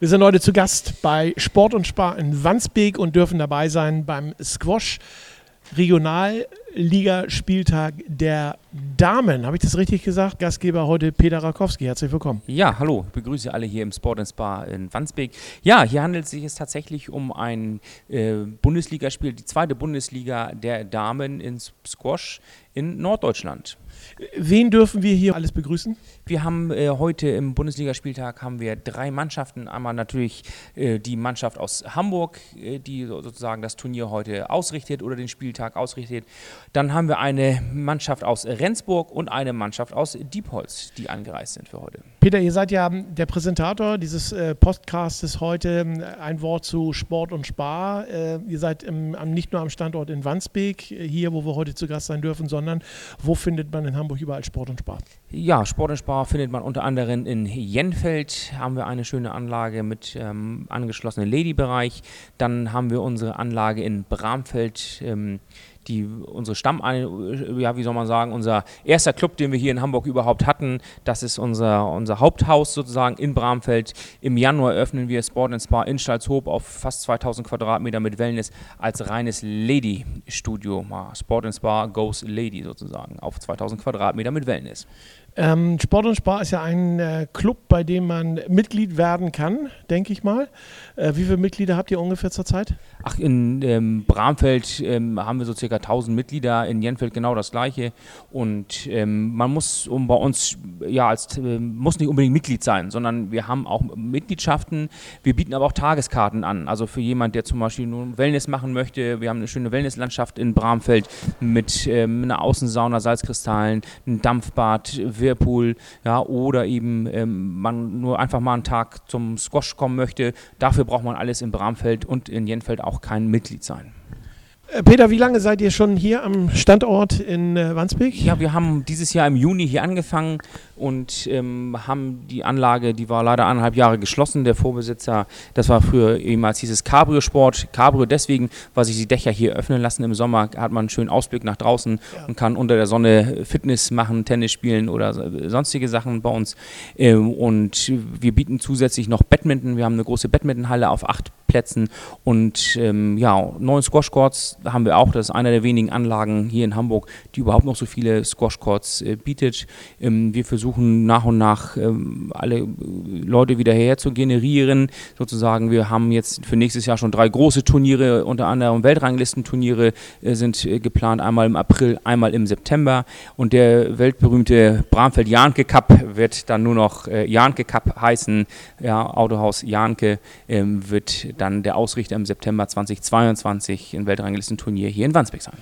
Wir sind heute zu Gast bei Sport und Spar in Wandsbek und dürfen dabei sein beim Squash Regionalligaspieltag der Damen. Habe ich das richtig gesagt? Gastgeber heute Peter Rakowski. Herzlich willkommen. Ja, hallo. Ich begrüße alle hier im Sport Spa in Wandsbek. Ja, hier handelt es sich tatsächlich um ein äh, Bundesligaspiel, die zweite Bundesliga der Damen in Squash in Norddeutschland. Wen dürfen wir hier alles begrüßen? Wir haben äh, heute im Bundesligaspieltag haben wir drei Mannschaften. Einmal natürlich äh, die Mannschaft aus Hamburg, äh, die sozusagen das Turnier heute ausrichtet oder den Spieltag ausrichtet. Dann haben wir eine Mannschaft aus Rendsburg und eine Mannschaft aus Diepholz, die angereist sind für heute. Peter, ihr seid ja der Präsentator dieses äh, Podcastes heute. Ein Wort zu Sport und Spar. Äh, ihr seid im, nicht nur am Standort in Wandsbek, äh, hier, wo wir heute zu Gast sein dürfen, sondern wo findet man in Hamburg überall Sport und Spar? Ja, Sport und Spar findet man unter anderem in Jenfeld. Haben wir eine schöne Anlage mit ähm, angeschlossenen Lady-Bereich. Dann haben wir unsere Anlage in Bramfeld. Ähm, die unsere Stamm, ja, wie soll man sagen, unser erster Club, den wir hier in Hamburg überhaupt hatten. Das ist unser, unser Haupthaus sozusagen in Bramfeld. Im Januar öffnen wir Sport and Spa in Stalzhoop auf fast 2000 Quadratmeter mit Wellness als reines Lady-Studio. Sport and Spa goes Lady sozusagen auf 2000 Quadratmeter mit Wellness. Ähm, Sport und Spar ist ja ein äh, Club, bei dem man Mitglied werden kann, denke ich mal. Äh, wie viele Mitglieder habt ihr ungefähr zurzeit? Ach, in ähm, Bramfeld ähm, haben wir so circa 1000 Mitglieder, in Jenfeld genau das gleiche. Und ähm, man muss um bei uns, ja, als, äh, muss nicht unbedingt Mitglied sein, sondern wir haben auch Mitgliedschaften. Wir bieten aber auch Tageskarten an. Also für jemand, der zum Beispiel nur Wellness machen möchte. Wir haben eine schöne Wellnesslandschaft in Bramfeld mit ähm, einer Außensauna, Salzkristallen, einem Dampfbad, Whirlpool, ja, oder eben ähm, man nur einfach mal einen Tag zum Squash kommen möchte. Dafür braucht man alles in Bramfeld und in Jenfeld auch kein Mitglied sein. Äh, Peter, wie lange seid ihr schon hier am Standort in äh, Wandsbek? Ja, wir haben dieses Jahr im Juni hier angefangen und ähm, haben die Anlage, die war leider anderthalb Jahre geschlossen. Der Vorbesitzer, das war früher ehemals hieß es Cabrio Sport. Cabrio deswegen, weil sich die Dächer hier öffnen lassen. Im Sommer hat man einen schönen Ausblick nach draußen ja. und kann unter der Sonne Fitness machen, Tennis spielen oder sonstige Sachen bei uns. Ähm, und wir bieten zusätzlich noch Badminton. Wir haben eine große Badmintonhalle auf acht Plätzen und ähm, ja, neun Squash Courts haben wir auch. Das ist einer der wenigen Anlagen hier in Hamburg, die überhaupt noch so viele Squash Courts äh, bietet. Ähm, wir versuchen nach und nach ähm, alle Leute wieder hierher zu generieren. Sozusagen, wir haben jetzt für nächstes Jahr schon drei große Turniere, unter anderem Weltranglistenturniere äh, sind äh, geplant, einmal im April, einmal im September. Und der weltberühmte Bramfeld-Jahnke Cup wird dann nur noch äh, Jahnke Cup heißen. Ja, Autohaus Jahnke ähm, wird dann der Ausrichter im September 2022 in Weltranglistenturnier hier in Wandsbek sein.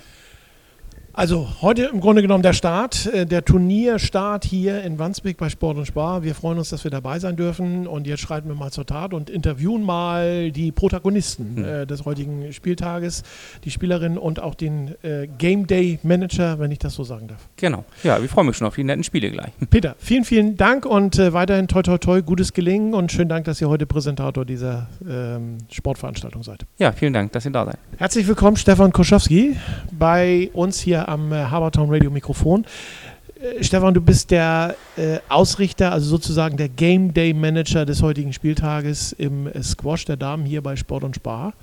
Also heute im Grunde genommen der Start, äh, der Turnierstart hier in Wandsbek bei Sport und Spar. Wir freuen uns, dass wir dabei sein dürfen und jetzt schreiten wir mal zur Tat und interviewen mal die Protagonisten mhm. äh, des heutigen Spieltages, die Spielerin und auch den äh, Game Day Manager, wenn ich das so sagen darf. Genau. Ja, wir freuen uns schon auf die netten Spiele gleich. Peter, vielen, vielen Dank und äh, weiterhin toi toi toi, gutes Gelingen und schönen Dank, dass ihr heute Präsentator dieser ähm, Sportveranstaltung seid. Ja, vielen Dank, dass ihr da seid. Herzlich willkommen, Stefan Koschowski, bei uns hier am äh, Habertown Radio Mikrofon. Äh, Stefan, du bist der äh, Ausrichter, also sozusagen der Game Day Manager des heutigen Spieltages im äh, Squash der Damen hier bei Sport und Spar.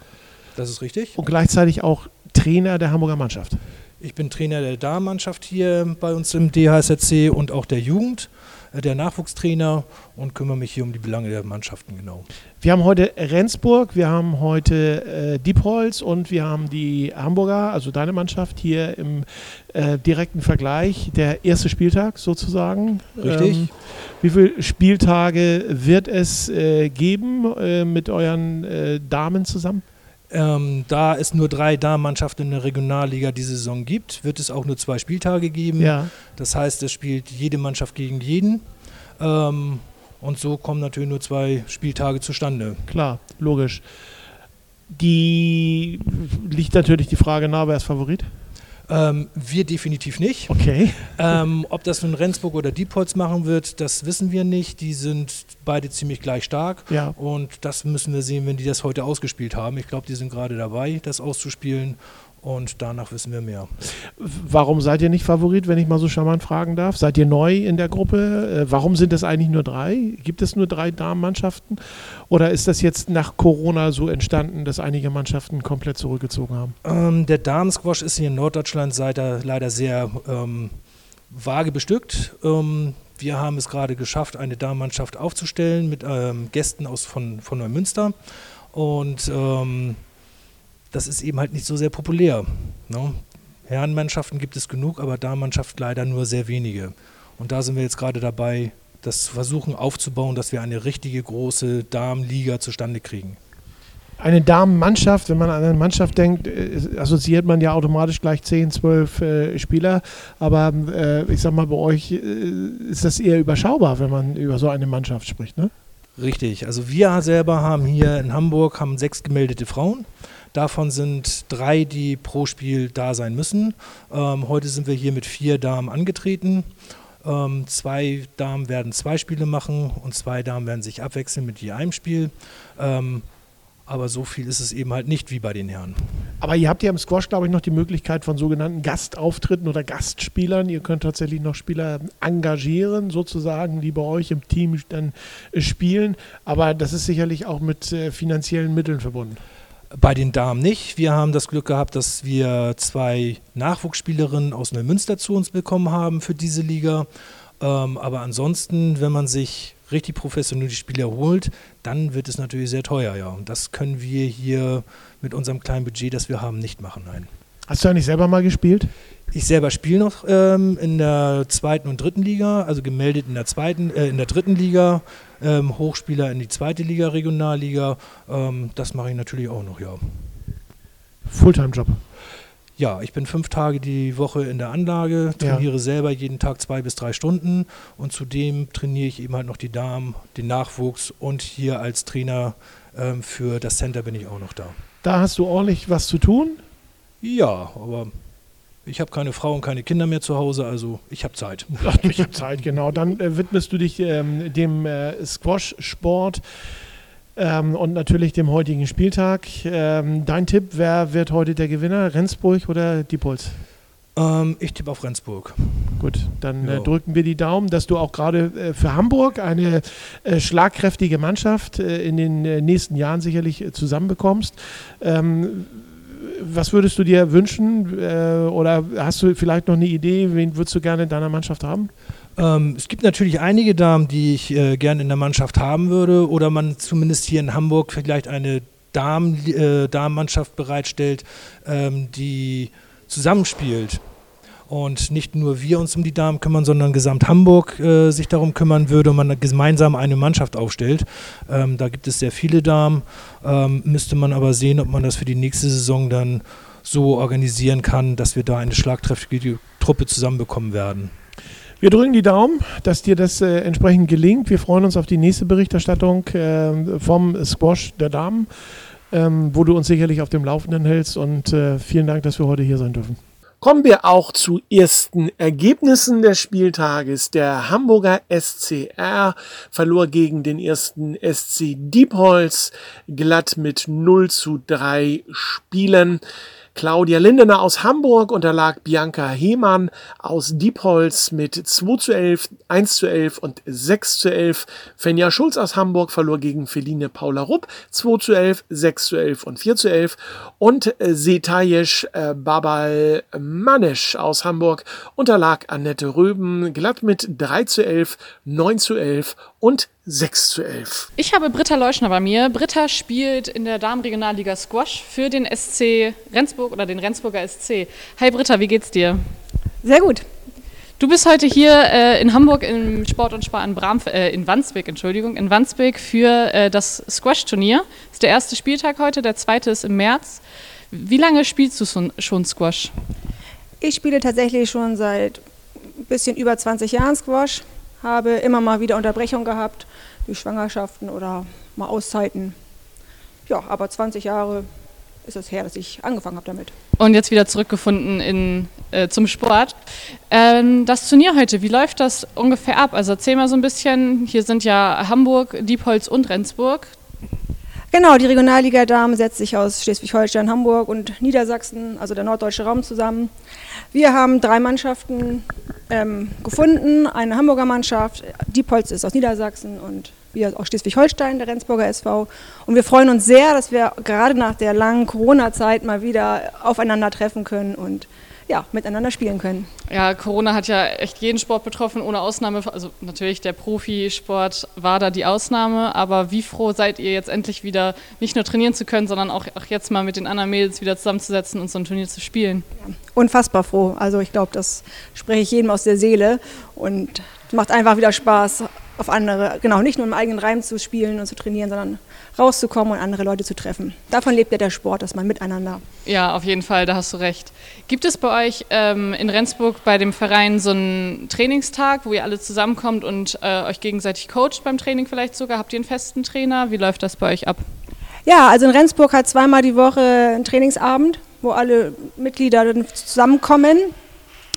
Das ist richtig. Und gleichzeitig auch Trainer der Hamburger Mannschaft. Ich bin Trainer der Damenmannschaft hier bei uns im DHSRC und auch der Jugend. Äh, der Nachwuchstrainer und kümmere mich hier um die Belange der Mannschaften genau. Wir haben heute Rendsburg, wir haben heute äh, Diepholz und wir haben die Hamburger, also deine Mannschaft hier im äh, direkten Vergleich. Der erste Spieltag sozusagen. Richtig. Ähm, wie viele Spieltage wird es äh, geben äh, mit euren äh, Damen zusammen? Ähm, da es nur drei Damenmannschaften in der Regionalliga diese Saison gibt, wird es auch nur zwei Spieltage geben. Ja. Das heißt, es spielt jede Mannschaft gegen jeden. Ähm, und so kommen natürlich nur zwei Spieltage zustande. Klar, logisch. Die liegt natürlich die Frage nahe, wer ist Favorit? Ähm, wir definitiv nicht. Okay. Ähm, ob das nun Rendsburg oder Diepholz machen wird, das wissen wir nicht. Die sind beide ziemlich gleich stark. Ja. Und das müssen wir sehen, wenn die das heute ausgespielt haben. Ich glaube, die sind gerade dabei, das auszuspielen. Und danach wissen wir mehr. Warum seid ihr nicht Favorit, wenn ich mal so charmant fragen darf? Seid ihr neu in der Gruppe? Äh, warum sind es eigentlich nur drei? Gibt es nur drei Damenmannschaften? Oder ist das jetzt nach Corona so entstanden, dass einige Mannschaften komplett zurückgezogen haben? Ähm, der Damensquash ist hier in Norddeutschland leider sehr ähm, vage bestückt. Ähm, wir haben es gerade geschafft, eine Damenmannschaft aufzustellen mit ähm, Gästen aus von, von Neumünster. Und ähm, das ist eben halt nicht so sehr populär. Ne? Herrenmannschaften gibt es genug, aber Damenmannschaft leider nur sehr wenige. Und da sind wir jetzt gerade dabei, das zu versuchen aufzubauen, dass wir eine richtige große Damenliga zustande kriegen. Eine Damenmannschaft, wenn man an eine Mannschaft denkt, äh, assoziiert man ja automatisch gleich 10, 12 äh, Spieler. Aber äh, ich sag mal, bei euch äh, ist das eher überschaubar, wenn man über so eine Mannschaft spricht, ne? Richtig. Also wir selber haben hier in Hamburg haben sechs gemeldete Frauen. Davon sind drei, die pro Spiel da sein müssen. Ähm, heute sind wir hier mit vier Damen angetreten. Ähm, zwei Damen werden zwei Spiele machen und zwei Damen werden sich abwechseln mit je einem Spiel. Ähm, aber so viel ist es eben halt nicht wie bei den Herren. Aber ihr habt ja im Squash, glaube ich, noch die Möglichkeit von sogenannten Gastauftritten oder Gastspielern. Ihr könnt tatsächlich noch Spieler engagieren, sozusagen, die bei euch im Team dann spielen. Aber das ist sicherlich auch mit äh, finanziellen Mitteln verbunden. Bei den Damen nicht. Wir haben das Glück gehabt, dass wir zwei Nachwuchsspielerinnen aus Neumünster zu uns bekommen haben für diese Liga. Ähm, aber ansonsten, wenn man sich richtig professionell die Spieler holt, dann wird es natürlich sehr teuer, ja. Und das können wir hier mit unserem kleinen Budget, das wir haben, nicht machen, nein. Hast du eigentlich selber mal gespielt? Ich selber spiele noch ähm, in der zweiten und dritten Liga, also gemeldet in der zweiten, äh, in der dritten Liga, ähm, Hochspieler in die zweite Liga, Regionalliga. Ähm, das mache ich natürlich auch noch, ja. Fulltime-Job. Ja, ich bin fünf Tage die Woche in der Anlage, trainiere ja. selber jeden Tag zwei bis drei Stunden und zudem trainiere ich eben halt noch die Damen, den Nachwuchs und hier als Trainer ähm, für das Center bin ich auch noch da. Da hast du ordentlich was zu tun? Ja, aber ich habe keine Frau und keine Kinder mehr zu Hause, also ich habe Zeit. Ach, ich habe Zeit, genau. Dann äh, widmest du dich ähm, dem äh, Squash-Sport ähm, und natürlich dem heutigen Spieltag. Ähm, dein Tipp, wer wird heute der Gewinner? Rendsburg oder Diepholz? Ähm, ich tippe auf Rendsburg. Gut, dann äh, drücken wir die Daumen, dass du auch gerade äh, für Hamburg eine äh, schlagkräftige Mannschaft äh, in den äh, nächsten Jahren sicherlich zusammenbekommst. Ähm, was würdest du dir wünschen? Äh, oder hast du vielleicht noch eine Idee, wen würdest du gerne in deiner Mannschaft haben? Ähm, es gibt natürlich einige Damen, die ich äh, gerne in der Mannschaft haben würde. Oder man zumindest hier in Hamburg vielleicht eine Damen, äh, Damenmannschaft bereitstellt, ähm, die zusammenspielt und nicht nur wir uns um die Damen kümmern, sondern gesamt Hamburg äh, sich darum kümmern würde und man gemeinsam eine Mannschaft aufstellt. Ähm, da gibt es sehr viele Damen, ähm, müsste man aber sehen, ob man das für die nächste Saison dann so organisieren kann, dass wir da eine schlagkräftige Truppe zusammenbekommen werden. Wir drücken die Daumen, dass dir das äh, entsprechend gelingt. Wir freuen uns auf die nächste Berichterstattung äh, vom Squash der Damen, ähm, wo du uns sicherlich auf dem Laufenden hältst. Und äh, vielen Dank, dass wir heute hier sein dürfen. Kommen wir auch zu ersten Ergebnissen des Spieltages. Der Hamburger SCR verlor gegen den ersten SC Diepholz glatt mit 0 zu 3 Spielen. Claudia Lindener aus Hamburg unterlag Bianca Hemann aus Diepholz mit 2 zu 11, 1 zu 11 und 6 zu 11. Fenja Schulz aus Hamburg verlor gegen Feline Paula Rupp 2 zu 11, 6 zu 11 und 4 zu 11. Und äh, Setayesh äh, Babal Manesch aus Hamburg unterlag Annette Röben glatt mit 3 zu 11, 9 zu 11 und 6 zu 11. Ich habe Britta Leuschner bei mir. Britta spielt in der Damenregionalliga Squash für den SC Rendsburg oder den Rendsburger SC. Hi Britta, wie geht's dir? Sehr gut. Du bist heute hier äh, in Hamburg im Sport und Spar in, Bram, äh, in Wandsbek, Entschuldigung, in Wandsbek für äh, das Squash-Turnier. Das ist der erste Spieltag heute, der zweite ist im März. Wie lange spielst du schon Squash? Ich spiele tatsächlich schon seit ein bisschen über 20 Jahren Squash habe immer mal wieder Unterbrechungen gehabt durch Schwangerschaften oder mal Auszeiten. Ja, aber 20 Jahre ist es her, dass ich angefangen habe damit. Und jetzt wieder zurückgefunden in, äh, zum Sport. Ähm, das Turnier heute, wie läuft das ungefähr ab? Also erzähl mal so ein bisschen, hier sind ja Hamburg, Diepholz und Rendsburg. Genau, die Regionalliga Damen setzt sich aus Schleswig-Holstein, Hamburg und Niedersachsen, also der norddeutsche Raum, zusammen. Wir haben drei Mannschaften ähm, gefunden, eine Hamburger Mannschaft, Diepholz ist aus Niedersachsen und wir aus Schleswig-Holstein, der Rendsburger SV. Und wir freuen uns sehr, dass wir gerade nach der langen Corona-Zeit mal wieder aufeinander treffen können und ja, miteinander spielen können. Ja, Corona hat ja echt jeden Sport betroffen, ohne Ausnahme. Also natürlich der Profisport war da die Ausnahme, aber wie froh seid ihr jetzt endlich wieder nicht nur trainieren zu können, sondern auch, auch jetzt mal mit den anderen Mädels wieder zusammenzusetzen und so ein Turnier zu spielen? Ja, unfassbar froh. Also ich glaube, das spreche ich jedem aus der Seele und es macht einfach wieder Spaß, auf andere, genau, nicht nur im eigenen Reim zu spielen und zu trainieren, sondern rauszukommen und andere Leute zu treffen. Davon lebt ja der Sport, dass man miteinander. Ja, auf jeden Fall, da hast du recht. Gibt es bei euch ähm, in Rendsburg bei dem Verein so einen Trainingstag, wo ihr alle zusammenkommt und äh, euch gegenseitig coacht beim Training vielleicht sogar? Habt ihr einen festen Trainer? Wie läuft das bei euch ab? Ja, also in Rendsburg hat zweimal die Woche einen Trainingsabend, wo alle Mitglieder zusammenkommen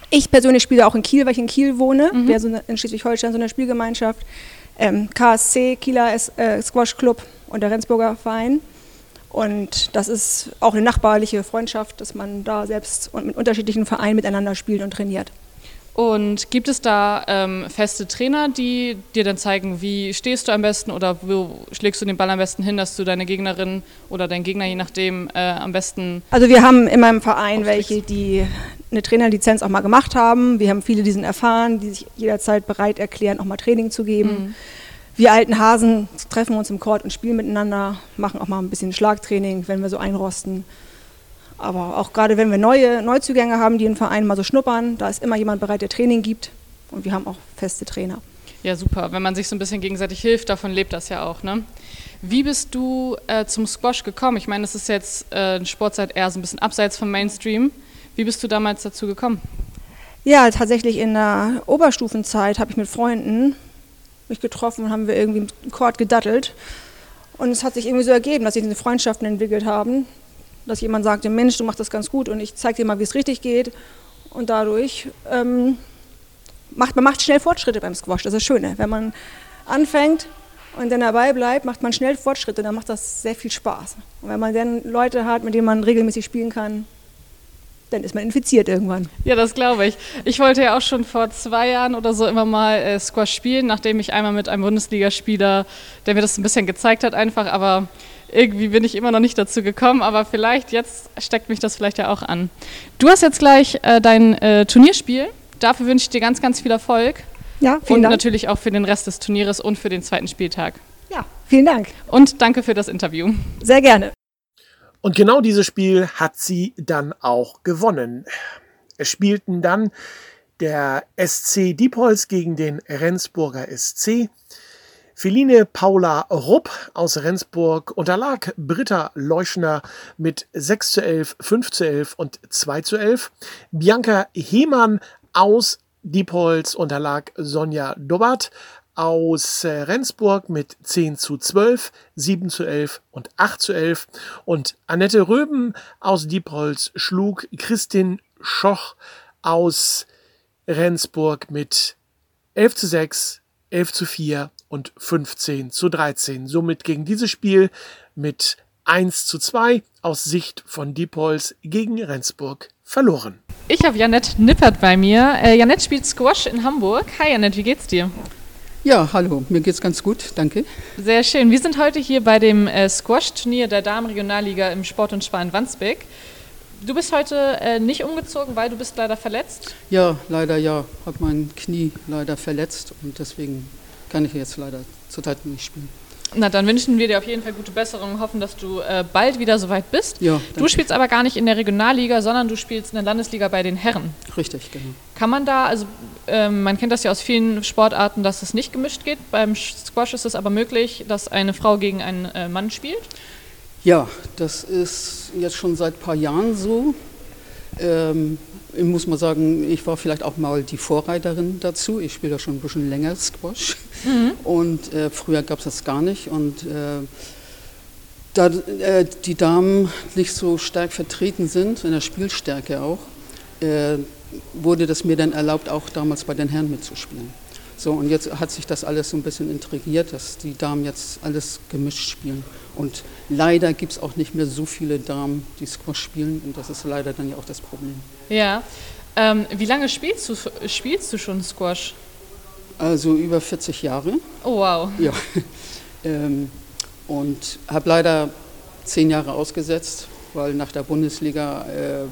ich persönlich spiele auch in Kiel, weil ich in Kiel wohne. Mhm. Wir sind in Schleswig-Holstein so eine Spielgemeinschaft. Ähm, KSC, Kieler äh, Squash Club und der Rendsburger Verein. Und das ist auch eine nachbarliche Freundschaft, dass man da selbst und mit unterschiedlichen Vereinen miteinander spielt und trainiert. Und gibt es da ähm, feste Trainer, die dir dann zeigen, wie stehst du am besten oder wo schlägst du den Ball am besten hin, dass du deine Gegnerin oder deinen Gegner je nachdem äh, am besten. Also wir haben in meinem Verein welche, die eine Trainerlizenz auch mal gemacht haben. Wir haben viele, die sind erfahren, die sich jederzeit bereit erklären, auch mal Training zu geben. Mhm. Wir alten Hasen treffen uns im Court und spielen miteinander, machen auch mal ein bisschen Schlagtraining, wenn wir so einrosten. Aber auch gerade wenn wir neue Neuzugänge haben, die einen Verein mal so schnuppern, da ist immer jemand bereit, der Training gibt. Und wir haben auch feste Trainer. Ja, super. Wenn man sich so ein bisschen gegenseitig hilft, davon lebt das ja auch. Ne? Wie bist du äh, zum Squash gekommen? Ich meine, das ist jetzt äh, ein Sportzeit eher so ein bisschen abseits vom Mainstream. Wie bist du damals dazu gekommen? Ja, tatsächlich in der Oberstufenzeit habe ich mit Freunden mich getroffen und haben wir irgendwie im Court gedattelt. Und es hat sich irgendwie so ergeben, dass sich diese Freundschaften entwickelt haben, dass jemand sagte, Mensch, du machst das ganz gut und ich zeige dir mal, wie es richtig geht. Und dadurch ähm, macht man macht schnell Fortschritte beim Squash. Das ist das Schöne. Wenn man anfängt und dann dabei bleibt, macht man schnell Fortschritte. Dann macht das sehr viel Spaß. Und wenn man dann Leute hat, mit denen man regelmäßig spielen kann, dann ist man infiziert irgendwann. Ja, das glaube ich. Ich wollte ja auch schon vor zwei Jahren oder so immer mal äh, Squash spielen, nachdem ich einmal mit einem Bundesligaspieler, der mir das ein bisschen gezeigt hat, einfach, aber irgendwie bin ich immer noch nicht dazu gekommen, aber vielleicht jetzt steckt mich das vielleicht ja auch an. Du hast jetzt gleich äh, dein äh, Turnierspiel. Dafür wünsche ich dir ganz, ganz viel Erfolg. Ja, vielen und Dank. natürlich auch für den Rest des Turnieres und für den zweiten Spieltag. Ja, vielen Dank. Und danke für das Interview. Sehr gerne. Und genau dieses Spiel hat sie dann auch gewonnen. Es spielten dann der SC Diepholz gegen den Rendsburger SC. Feline Paula Rupp aus Rendsburg unterlag Britta Leuschner mit 6 zu 11, 5 zu 11 und 2 zu 11. Bianca Hemann aus Diepholz unterlag Sonja Dobbert aus äh, Rendsburg mit 10 zu 12, 7 zu 11 und 8 zu 11. Und Annette Röben aus Diepholz schlug Christin Schoch aus Rendsburg mit 11 zu 6, 11 zu 4 und 15 zu 13. Somit gegen dieses Spiel mit 1 zu 2 aus Sicht von Diepholz gegen Rendsburg verloren. Ich habe Janette Nippert bei mir. Äh, Janette spielt Squash in Hamburg. Hi Janette, wie geht's dir? Ja, hallo, mir geht's ganz gut, danke. Sehr schön. Wir sind heute hier bei dem äh, Squash-Turnier der Damenregionalliga im Sport und Spar in Wandsbek. Du bist heute äh, nicht umgezogen, weil du bist leider verletzt? Ja, leider ja. Habe mein Knie leider verletzt und deswegen kann ich jetzt leider zurzeit nicht spielen. Na, dann wünschen wir dir auf jeden Fall gute Besserung und hoffen, dass du äh, bald wieder soweit bist. Ja, du spielst aber gar nicht in der Regionalliga, sondern du spielst in der Landesliga bei den Herren. Richtig, genau. Kann man da, also ähm, man kennt das ja aus vielen Sportarten, dass es nicht gemischt geht. Beim Squash ist es aber möglich, dass eine Frau gegen einen äh, Mann spielt. Ja, das ist jetzt schon seit ein paar Jahren so. Ähm, ich muss mal sagen, ich war vielleicht auch mal die Vorreiterin dazu. Ich spiele ja schon ein bisschen länger Squash. Mhm. Und äh, früher gab es das gar nicht. Und äh, da äh, die Damen nicht so stark vertreten sind, in der Spielstärke auch, äh, wurde das mir dann erlaubt, auch damals bei den Herren mitzuspielen. So, und jetzt hat sich das alles so ein bisschen intrigiert, dass die Damen jetzt alles gemischt spielen. Und leider gibt es auch nicht mehr so viele Damen, die Squash spielen. Und das ist leider dann ja auch das Problem. Ja. Ähm, wie lange spielst du, spielst du schon Squash? Also über 40 Jahre. Oh, wow. Ja. ähm, und habe leider zehn Jahre ausgesetzt, weil nach der Bundesliga, äh,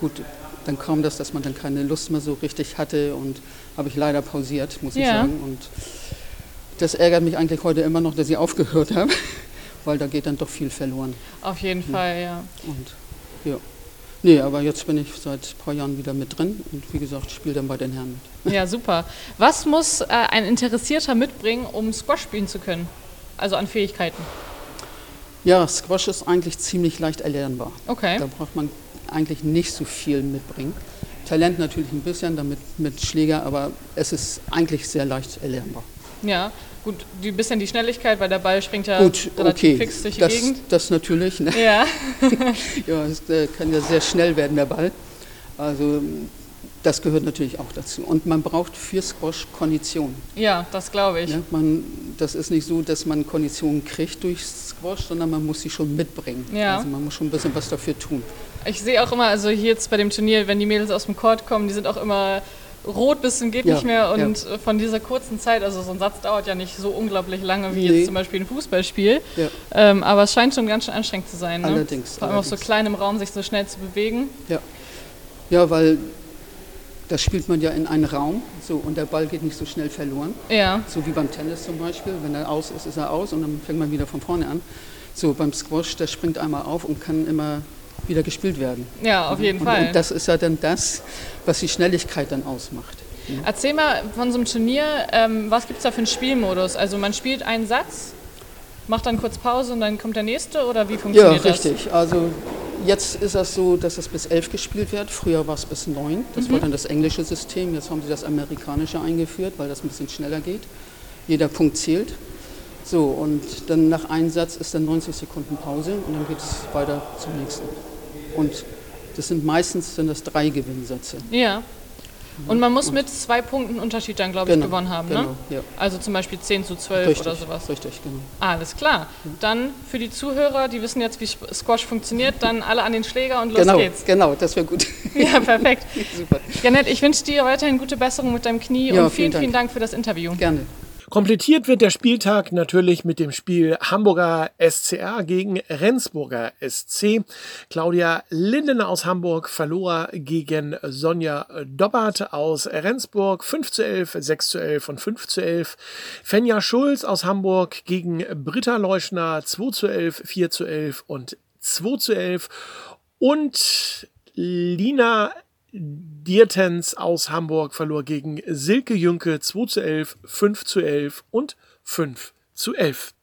gut, dann kam das, dass man dann keine Lust mehr so richtig hatte und habe ich leider pausiert, muss ich Ja. sagen. Und das ärgert mich eigentlich heute immer noch, dass ich aufgehört habe, weil da geht dann doch viel verloren. Auf jeden Fall, ja. Und ja. Nee, aber jetzt bin ich seit ein paar Jahren wieder mit drin und wie gesagt, spiele dann bei den Herren mit. Ja, super. Was muss äh, ein Interessierter mitbringen, um Squash spielen zu können? Also an Fähigkeiten. Ja, Squash ist eigentlich ziemlich leicht erlernbar. Okay. Da braucht man eigentlich nicht so viel mitbringen. Talent natürlich ein bisschen, damit mit Schläger, aber es ist eigentlich sehr leicht erlernbar. Ja, gut, die bisschen die Schnelligkeit, weil der Ball springt ja Gut, relativ okay, fix durch die das, Gegend. das natürlich. Ne? Ja, Ja, es äh, kann ja sehr schnell werden, der Ball. Also das gehört natürlich auch dazu. Und man braucht für Squash Kondition. ja, das glaube ich. Ne? Man, das ist nicht so, dass man Kondition kriegt durch Squash, sondern man muss sie schon mitbringen. Ja. Also man muss schon ein bisschen was dafür tun. Ich sehe auch immer, also hier jetzt bei dem Turnier, wenn die Mädels aus dem Court kommen, die sind auch immer rot bis zum geht Ja, nicht mehr und ja. von dieser kurzen Zeit, also so ein Satz dauert ja nicht so unglaublich lange wie Nee. jetzt zum Beispiel ein Fußballspiel, Ja. ähm, aber es scheint schon ganz schön anstrengend zu sein. Ne? Allerdings, Vor allem auf so allerdings. kleinem Raum sich so schnell zu bewegen. Ja, weil das spielt man ja in einen Raum so, und der Ball geht nicht so schnell verloren. Ja, So wie beim Tennis zum Beispiel. Wenn er aus ist, ist er aus und dann fängt man wieder von vorne an. So beim Squash, der springt einmal auf und kann immer wieder gespielt werden. ja, auf jeden und, Fall. Und das ist ja dann das, was die Schnelligkeit dann ausmacht. Erzähl mal von so einem Turnier, ähm, was gibt es da für einen Spielmodus? Also man spielt einen Satz, macht dann kurz Pause und dann kommt der nächste oder wie Ja, funktioniert das? richtig. Also jetzt ist das so, dass es bis elf gespielt wird. Früher war es bis neun. Das Mhm. war dann das englische System. Jetzt haben sie das amerikanische eingeführt, weil das ein bisschen schneller geht. Jeder Punkt zählt. So, und dann nach einem Satz ist dann 90 Sekunden Pause und dann geht es weiter zum nächsten. Und das sind meistens sind das drei Gewinnsätze. Ja. Und man muss mit zwei Punkten Unterschied dann, glaube ich, Genau, gewonnen haben, genau, ne? ja. Also zum Beispiel 10 zu 12 Richtig, oder sowas. richtig, genau. Alles klar. Dann für die Zuhörer, die wissen jetzt, wie Squash funktioniert, dann alle an den Schläger und los genau, geht's. genau, das wäre gut. Ja, perfekt. Super, Janet, ich wünsche dir weiterhin gute Besserung mit deinem Knie Ja, und vielen, vielen Dank. vielen Dank für das Interview. gerne. Komplettiert wird der Spieltag natürlich mit dem Spiel Hamburger SCR gegen Rendsburger SC. Claudia Linden aus Hamburg verlor gegen Sonja Dobbert aus Rendsburg 5 zu 11, 6 zu 11 und 5 zu 11. Fenja Schulz aus Hamburg gegen Britta Leuschner 2 zu 11, 4 zu 11 und 2 zu 11. Und Lina Diertens aus Hamburg verlor gegen Silke Jünke 2 zu 11, 5 zu 11 und 5 zu 11.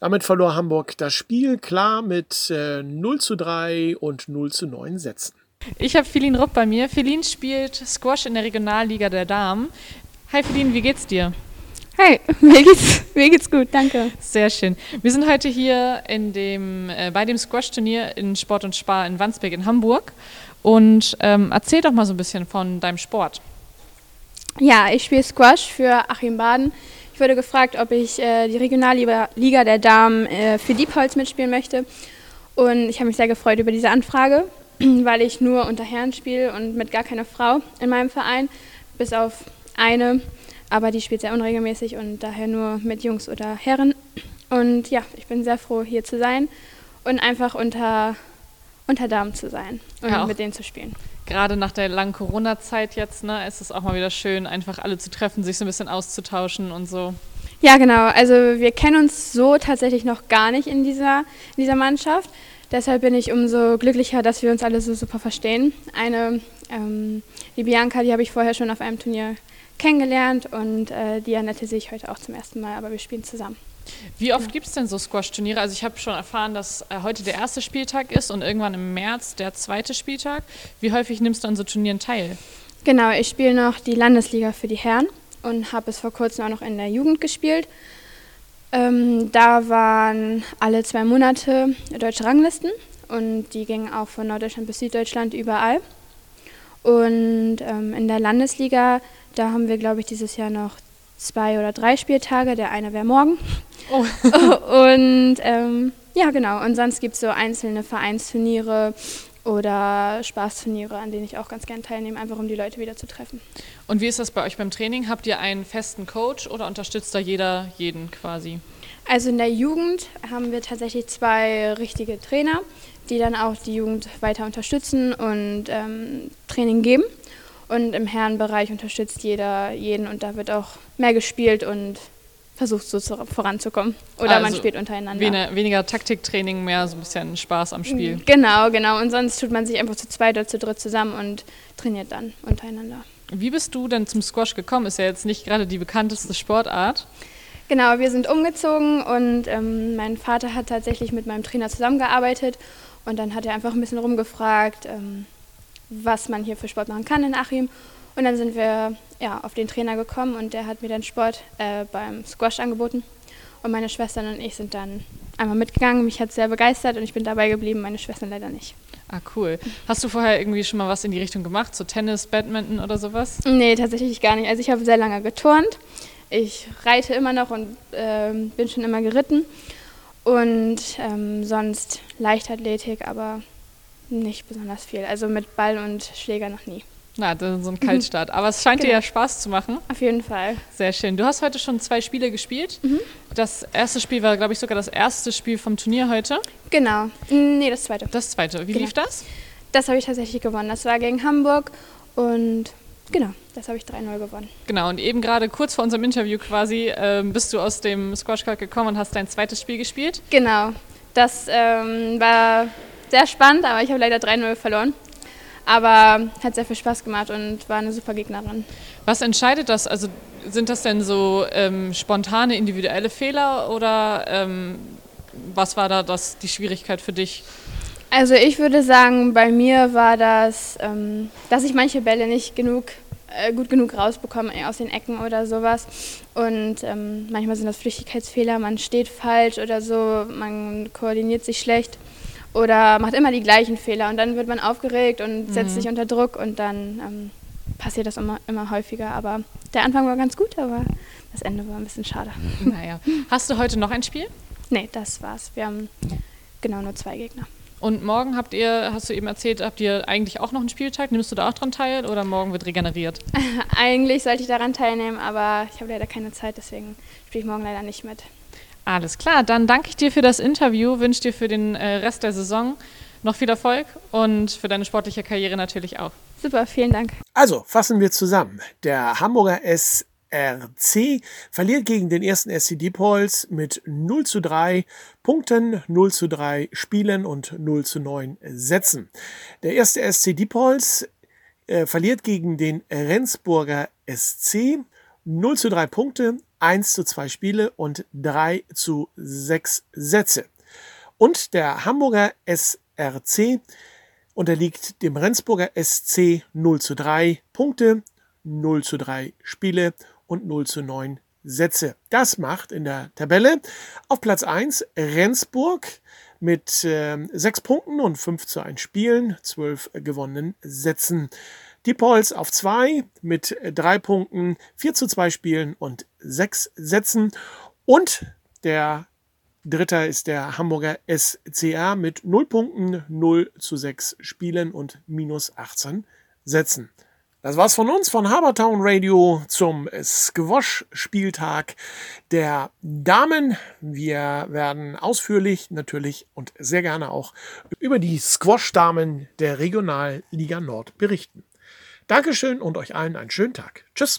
Damit verlor Hamburg das Spiel klar mit äh, 0 zu 3 und 0 zu 9 Sätzen. Ich habe Feline Rupp bei mir. Feline spielt Squash in der Regionalliga der Damen. Hi Feline, wie geht's dir? Hi, mir geht's, mir geht's gut, danke. Sehr schön. Wir sind heute hier in dem, äh, bei dem Squash-Turnier in Sport und Spar in Wandsbek in Hamburg. Und ähm, erzähl doch mal so ein bisschen von deinem Sport. Ja, ich spiele Squash für Achim Baden. Ich wurde gefragt, ob ich äh, die Regionalliga Liga der Damen äh, für Diepholz mitspielen möchte. Und ich habe mich sehr gefreut über diese Anfrage, weil ich nur unter Herren spiele und mit gar keiner Frau in meinem Verein, bis auf eine. Aber die spielt sehr unregelmäßig und daher nur mit Jungs oder Herren. Und ja, ich bin sehr froh, hier zu sein und einfach unter, unter Damen zu sein und Ja, mit denen zu spielen. Gerade nach der langen Corona-Zeit jetzt, ne, ist es auch mal wieder schön, einfach alle zu treffen, sich so ein bisschen auszutauschen und so. Ja, genau. Also wir kennen uns so tatsächlich noch gar nicht in dieser, in dieser Mannschaft. Deshalb bin ich umso glücklicher, dass wir uns alle so super verstehen. Eine, ähm, die Bianca, die habe ich vorher schon auf einem Turnier kennengelernt und äh, die Annette sehe ich heute auch zum ersten Mal, aber wir spielen zusammen. Wie oft gibt es denn so Squash-Turniere? Also ich habe schon erfahren, dass äh, heute der erste Spieltag ist und irgendwann im März der zweite Spieltag. Wie häufig nimmst du an so Turnieren teil? Genau, ich spiele noch die Landesliga für die Herren und habe bis vor kurzem auch noch in der Jugend gespielt. Ähm, da waren alle zwei Monate deutsche Ranglisten und die gingen auch von Norddeutschland bis Süddeutschland überall. Und ähm, in der Landesliga, da haben wir, glaube ich, dieses Jahr noch zwei oder drei Spieltage. Der eine wäre morgen. Oh. und ähm, ja, genau. Und sonst gibt es so einzelne Vereinsturniere oder Spaßturniere, an denen ich auch ganz gern teilnehme, einfach um die Leute wieder zu treffen. Und wie ist das bei euch beim Training? Habt ihr einen festen Coach oder unterstützt da jeder jeden quasi? Also in der Jugend haben wir tatsächlich zwei richtige Trainer, die dann auch die Jugend weiter unterstützen und ähm, Training geben. Und im Herrenbereich unterstützt jeder jeden und da wird auch mehr gespielt und versucht so zu, voranzukommen. Oder man Also spielt untereinander. Wen weniger Taktiktraining, mehr so ein bisschen Spaß am Spiel. Genau, genau. Und sonst tut man sich einfach zu zweit oder zu dritt zusammen und trainiert dann untereinander. Wie bist du denn zum Squash gekommen? Ist ja jetzt nicht gerade die bekannteste Sportart. Genau, wir sind umgezogen und ähm, mein Vater hat tatsächlich mit meinem Trainer zusammengearbeitet und dann hat er einfach ein bisschen rumgefragt, ähm, was man hier für Sport machen kann in Achim. Und dann sind wir ja, auf den Trainer gekommen und der hat mir dann Sport äh, beim Squash angeboten. Und meine Schwestern und ich sind dann einmal mitgegangen. Mich hat es sehr begeistert und ich bin dabei geblieben, meine Schwestern leider nicht. Ah, cool. Hast du vorher irgendwie schon mal was in die Richtung gemacht? So Tennis, Badminton oder sowas? Nee, tatsächlich gar nicht. Also ich habe sehr lange geturnt. Ich reite immer noch und ähm, bin schon immer geritten. Und ähm, sonst Leichtathletik, aber nicht besonders viel. Also mit Ball und Schläger noch nie. Na, das ist so ein Kaltstart. Aber es scheint dir Genau. ja Spaß zu machen. Auf jeden Fall. Sehr schön. Du hast heute schon zwei Spiele gespielt. Das erste Spiel war, glaube ich, sogar das erste Spiel vom Turnier heute. Genau. Nee, das zweite. Das zweite. Wie Genau. lief das? Das habe ich tatsächlich gewonnen. Das war gegen Hamburg und genau, das habe ich 3-0 gewonnen. Genau, und eben gerade kurz vor unserem Interview quasi ähm, bist du aus dem Squash Club gekommen und hast dein zweites Spiel gespielt. Genau. Das ähm, war sehr spannend, aber ich habe leider 3-0 verloren. Aber hat sehr viel Spaß gemacht und war eine super Gegnerin. Was entscheidet das? Also sind das denn so ähm, spontane, individuelle Fehler oder ähm, was war da das, die Schwierigkeit für dich? Also ich würde sagen, bei mir war das, ähm, dass ich manche Bälle nicht genug, äh, gut genug rausbekomme aus den Ecken oder sowas. Und ähm, manchmal sind das Flüchtigkeitsfehler, man steht falsch oder so, man koordiniert sich schlecht oder macht immer die gleichen Fehler und dann wird man aufgeregt und setzt sich unter Druck und dann ähm, passiert das immer, immer häufiger. Aber der Anfang war ganz gut, aber das Ende war ein bisschen schade. Naja. Hast du heute noch ein Spiel? Nee, das war's. Wir haben genau nur zwei Gegner. Und morgen habt ihr, hast du eben erzählt, habt ihr eigentlich auch noch einen Spieltag? Nimmst du da auch dran teil oder morgen wird regeneriert? Eigentlich sollte ich daran teilnehmen, aber ich habe leider keine Zeit, deswegen spiele ich morgen leider nicht mit. Alles klar, dann danke ich dir für das Interview, wünsche dir für den äh, Rest der Saison noch viel Erfolg und für deine sportliche Karriere natürlich auch. Super, vielen Dank. Also, fassen wir zusammen. Der Hamburger SRC verliert gegen den ersten SC Diepholz mit 0 zu 3 Punkten, 0 zu 3 Spielen und 0 zu 9 Sätzen. Der erste SC Diepholz äh, verliert gegen den Rendsburger SC 0 zu 3 Punkte, 1 zu 2 Spiele und 3 zu 6 Sätze. Und der Hamburger SRC unterliegt dem Rendsburger SC 0 zu 3 Punkte, 0 zu 3 Spiele und 0 zu 9 Sätze. Das macht in der Tabelle auf Platz 1 Rendsburg mit äh, 6 Punkten und 5 zu 1 Spielen, 12 gewonnenen Sätzen. Diepholz auf 2 mit 3 Punkten, 4 zu 2 Spielen und 6 Sätzen. Und der Dritter ist der Hamburger SCR mit 0 Punkten, 0 zu 6 Spielen und minus 18 Sätzen. Das war's von uns von Habertown Radio zum Squash-Spieltag der Damen. Wir werden ausführlich natürlich und sehr gerne auch über die Squash-Damen der Regionalliga Nord berichten. Dankeschön und euch allen einen schönen Tag. Tschüss.